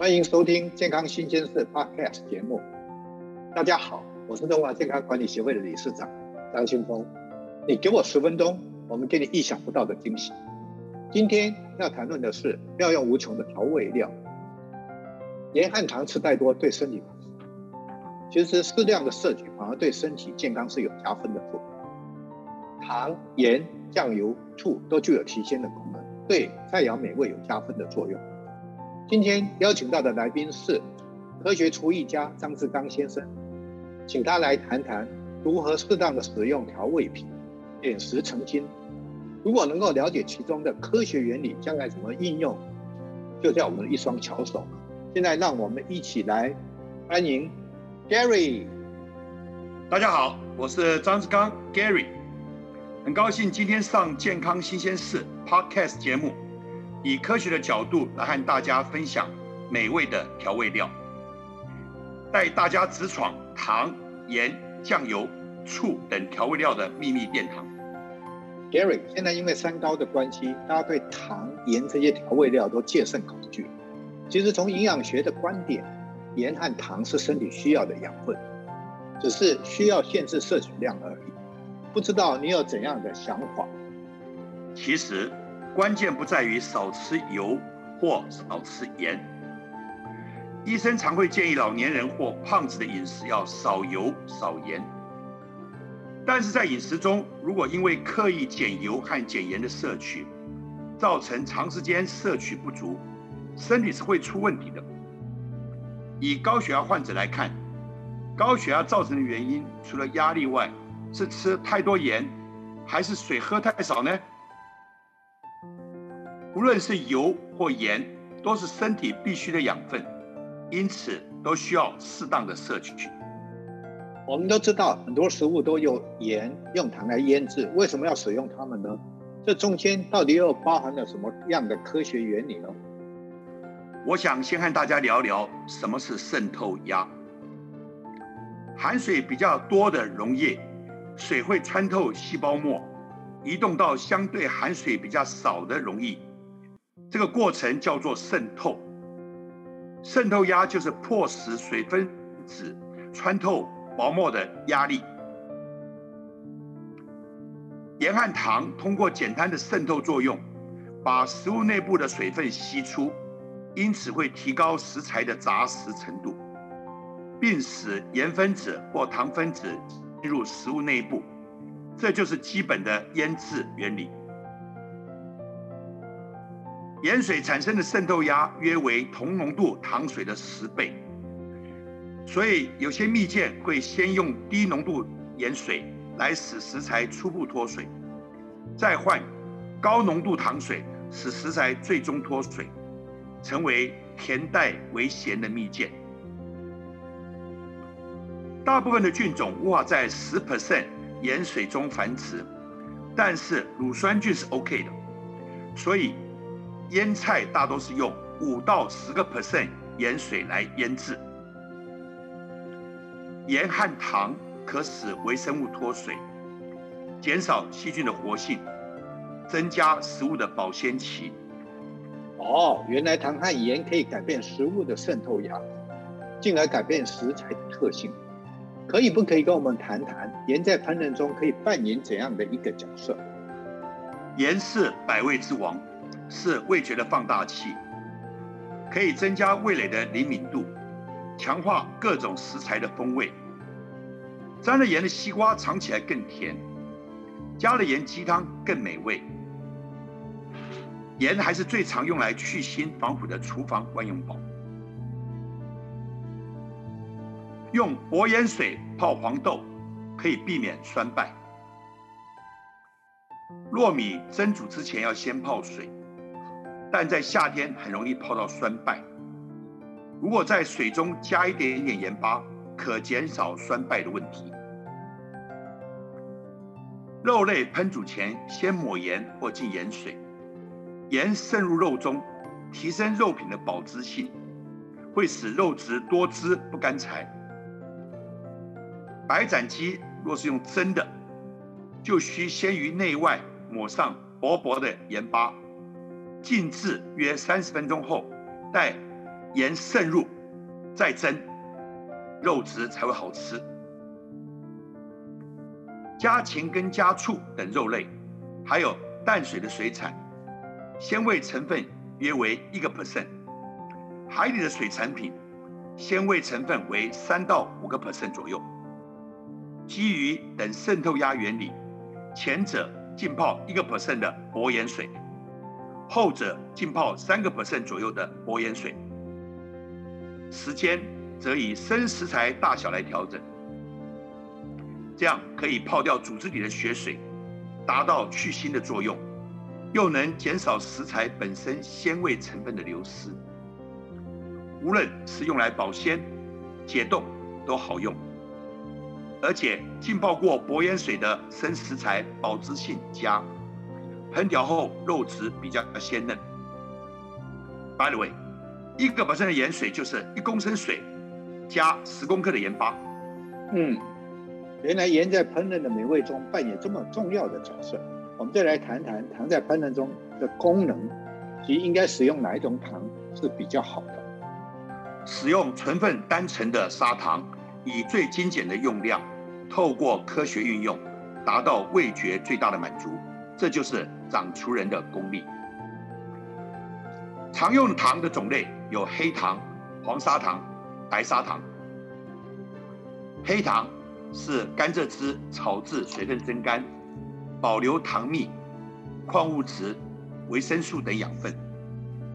欢迎收听健康新鲜事 Podcast 节目。大家好，我是中华健康管理协会的理事长张清峰。你给我十分钟，我们给你意想不到的惊喜。今天要谈论的是妙用无穷的调味料。盐和糖吃太多对身体不好，其实适量的摄取反而对身体健康是有加分的作用。糖、盐、酱油、醋都具有提鲜的功能，对菜肴美味有加分的作用。今天邀请到的来宾是科学厨艺家张志刚先生，请他来谈谈如何适当的使用调味品，点石成金。如果能够了解其中的科学原理，将来怎么应用，就叫我们一双巧手。现在让我们一起来欢迎 Gary。大家好，我是张志刚 Gary，很高兴今天上健康新鲜事 Podcast 节目。以科学的角度来和大家分享美味的调味料，带大家直闯糖、盐、酱油、醋等调味料的秘密殿堂。Gary，现在因为三高的关系，大家对糖、盐这些调味料都戒慎恐惧。其实从营养学的观点，盐和糖是身体需要的养分，只是需要限制摄取量而已。不知道你有怎样的想法？其实。关键不在于少吃油或少吃盐。医生常会建议老年人或胖子的饮食要少油少盐。但是在饮食中，如果因为刻意减油和减盐的摄取，造成长时间摄取不足，身体是会出问题的。以高血压患者来看，高血压造成的原因除了压力外，是吃太多盐，还是水喝太少呢？无论是油或盐，都是身体必需的养分，因此都需要适当的摄取。我们都知道很多食物都用盐、用糖来腌制，为什么要使用它们呢？这中间到底又包含了什么样的科学原理呢？我想先和大家聊聊什么是渗透压。含水比较多的溶液，水会穿透细胞膜，移动到相对含水比较少的溶液。这个过程叫做渗透，渗透压就是迫使水分子穿透薄膜的压力。盐和糖通过简单的渗透作用，把食物内部的水分吸出，因此会提高食材的杂食程度，并使盐分子或糖分子进入食物内部。这就是基本的腌制原理。盐水产生的渗透压约为同浓度糖水的十倍，所以有些蜜饯会先用低浓度盐水来使食材初步脱水，再换高浓度糖水使食材最终脱水，成为甜带微咸的蜜饯。大部分的菌种无法在十 percent 盐水中繁殖，但是乳酸菌是 OK 的，所以。腌菜大多是用五到十个 percent 盐水来腌制。盐和糖可使微生物脱水，减少细菌的活性，增加食物的保鲜期。哦，原来糖和盐可以改变食物的渗透压，进而改变食材的特性。可以不可以跟我们谈谈盐在烹饪中可以扮演怎样的一个角色？盐是百味之王。是味觉的放大器，可以增加味蕾的灵敏度，强化各种食材的风味。沾了盐的西瓜尝起来更甜，加了盐鸡汤更美味。盐还是最常用来去腥防腐的厨房万用宝。用薄盐水泡黄豆，可以避免酸败。糯米蒸煮之前要先泡水。但在夏天很容易泡到酸败，如果在水中加一点点盐巴，可减少酸败的问题。肉类烹煮前先抹盐或浸盐水，盐渗入肉中，提升肉品的保质性，会使肉质多汁不干柴。白斩鸡若是用蒸的，就需先于内外抹上薄薄的盐巴。静置约三十分钟后，待盐渗入再蒸，肉质才会好吃。家禽跟家畜等肉类，还有淡水的水产，鲜味成分约为一个 percent。海里的水产品，鲜味成分为三到五个 percent 左右。鲫鱼等渗透压原理，前者浸泡一个 percent 的薄盐水，后者浸泡三个 percent 左右的薄盐水。时间则以生食材大小来调整，这样可以泡掉组织里的血水，达到去腥的作用，又能减少食材本身鲜味成分的流失。无论是用来保鲜、解冻都好用。而且浸泡过薄盐水的生食材保质性佳，烹调后肉质比较鲜嫩。By the way，一个 percent 的盐水就是一公升水加十公克的盐巴。嗯，原来盐在烹饪的美味中扮演这么重要的角色。我们再来谈谈糖在烹饪中的功能，及应该使用哪一种糖是比较好的。使用成分单纯的砂糖。以最精简的用量，透过科学运用，达到味觉最大的满足，这就是长厨人的功力。常用糖的种类有黑糖、黄砂糖、白砂糖。黑糖是甘蔗汁炒制水分蒸干，保留糖蜜、矿物质、维生素等养分，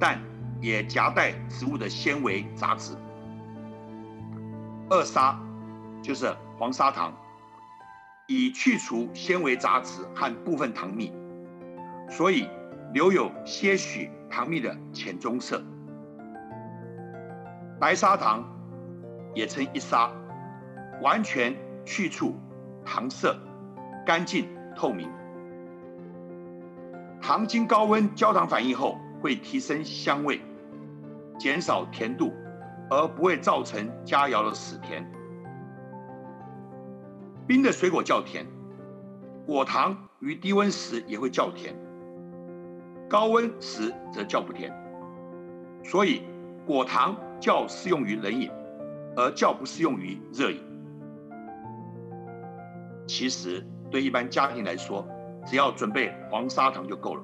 但也夹带植物的纤维杂质。二砂就是黄砂糖，以去除纤维杂质和部分糖蜜，所以留有些许糖蜜的浅棕色。白砂糖也称一砂，完全去除糖色，干净透明。糖经高温焦糖反应后，会提升香味，减少甜度。而不会造成佳肴的死甜。冰的水果较甜，果糖于低温时也会较甜，高温时则较不甜。所以果糖较适用于冷饮，而较不适用于热饮。其实对一般家庭来说，只要准备黄砂糖就够了。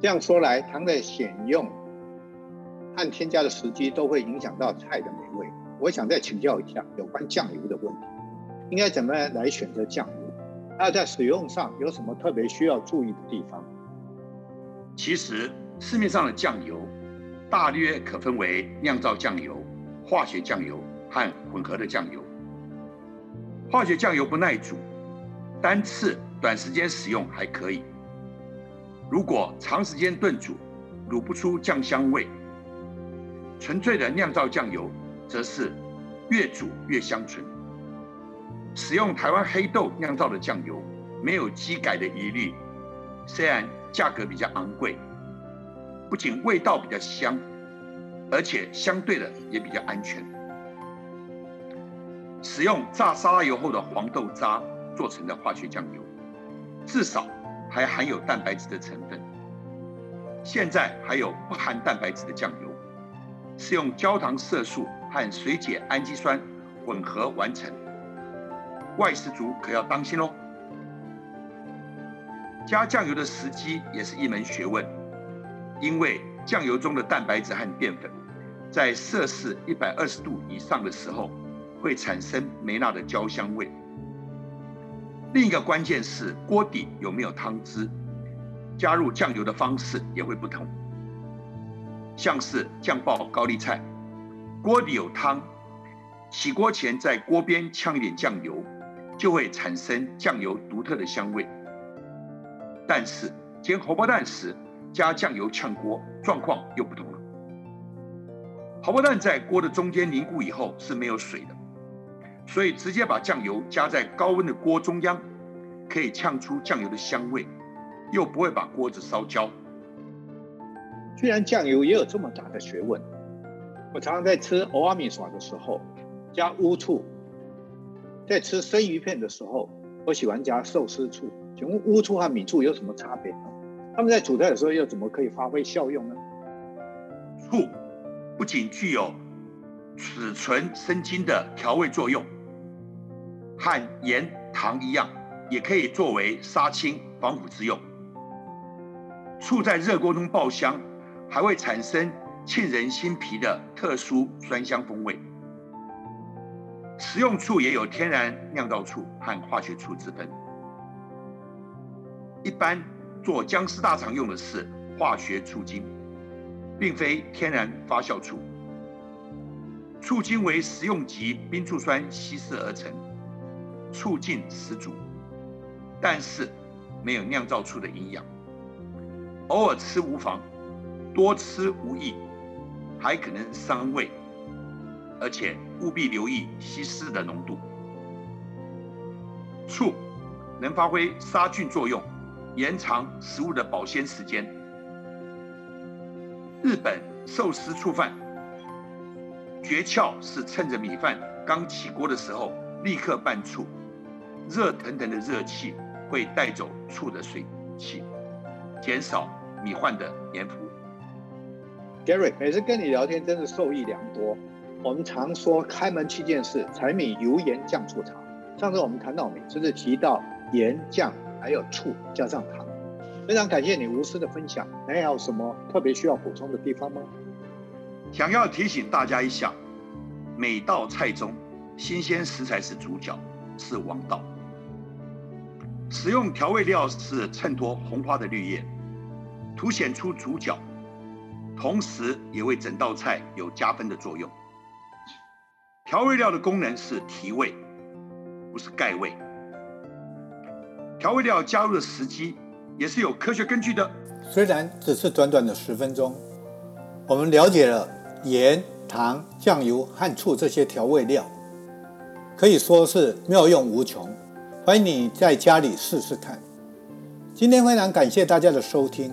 这样说来，糖的选用。和添加的时机都会影响到菜的美味。我想再请教一下有关酱油的问题，应该怎么来选择酱油？那在使用上有什么特别需要注意的地方？其实市面上的酱油大约可分为酿造酱油、化学酱油和混合的酱油。化学酱油不耐煮，单次短时间使用还可以。如果长时间炖煮，卤不出酱香味。纯粹的酿造酱油，则是越煮越香醇。使用台湾黑豆酿造的酱油，没有基改的疑虑，虽然价格比较昂贵，不仅味道比较香，而且相对的也比较安全。使用炸沙拉油后的黄豆渣做成的化学酱油，至少还含有蛋白质的成分。现在还有不含蛋白质的酱油。是用焦糖色素和水解氨基酸混合完成，外食族可要当心喽。加酱油的时机也是一门学问，因为酱油中的蛋白质和淀粉在摄氏一百二十度以上的时候会产生梅纳的焦香味。另一个关键是锅底有没有汤汁，加入酱油的方式也会不同。像是酱爆高丽菜，锅底有汤，起锅前在锅边呛一点酱油，就会产生酱油独特的香味。但是煎荷包蛋时加酱油呛锅，状况又不同了。荷包蛋在锅的中间凝固以后是没有水的，所以直接把酱油加在高温的锅中央，可以呛出酱油的香味，又不会把锅子烧焦。居然酱油也有这么大的学问，我常常在吃欧阿米耍的时候加乌醋，在吃生鱼片的时候，我喜欢加寿司醋。请问乌醋和米醋有什么差别？他们在煮菜的时候又怎么可以发挥效用呢？醋不仅具有储存生津的调味作用，和盐、糖一样，也可以作为杀青防腐之用。醋在热锅中爆香，还会产生沁人心脾的特殊酸香风味。食用醋也有天然酿造醋和化学醋之分。一般做僵尸大肠用的是化学醋精，并非天然发酵醋。醋精为食用级冰醋酸稀释而成，醋劲十足，但是没有酿造醋的营养。偶尔吃无妨，多吃无益，还可能伤胃。而且务必留意稀释的浓度。醋能发挥杀菌作用，延长食物的保鲜时间。日本寿司醋饭诀窍是趁着米饭刚起锅的时候立刻拌醋，热腾腾的热气会带走醋的水汽，减少米饭的粘糊。Gary，每次跟你聊天真是受益良多。我们常说开门七件事：柴米油盐酱醋茶。上次我们谈到米，就是提到盐酱还有醋加上糖。非常感谢你无私的分享。还有什么特别需要补充的地方吗？想要提醒大家一下，每道菜中新鲜食材是主角，是王道。使用调味料是衬托红花的绿叶，凸显出主角，同时也为整道菜有加分的作用。调味料的功能是提味，不是盖味。调味料加入的时机也是有科学根据的。虽然只是短短的十分钟，我们了解了盐、糖、酱油和醋这些调味料，可以说是妙用无穷。欢迎你在家里试试看。今天非常感谢大家的收听，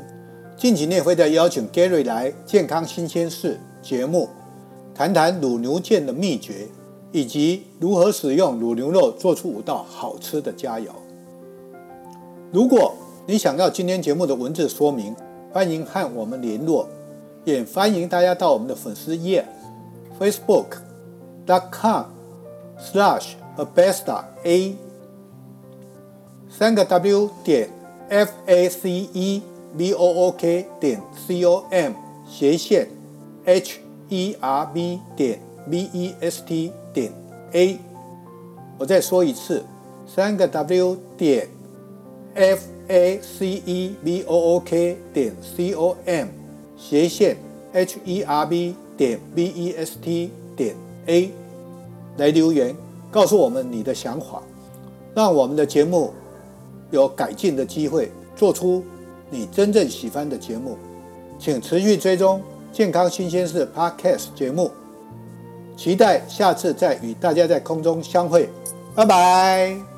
近几年会再邀请 Gary 来《健康新鲜事》节目。谈谈卤牛腱的秘诀，以及如何使用卤牛肉做出五道好吃的佳肴。如果你想要今天节目的文字说明，欢迎和我们联络，也欢迎大家到我们的粉丝页，facebook.com slash ABESTA A 三个 w 点 f a c e v o o k 点 c o m 斜线 h。e r b 点 v e s t 点 a，我再说一次，三个 w 点 f a c e v o o k 点 c o m 斜线 h e r b 点 b e s t 点 a 来留言，告诉我们你的想法，让我们的节目有改进的机会，做出你真正喜欢的节目，请持续追踪。健康新鲜事 Podcast 节目，期待下次再与大家在空中相会，拜拜。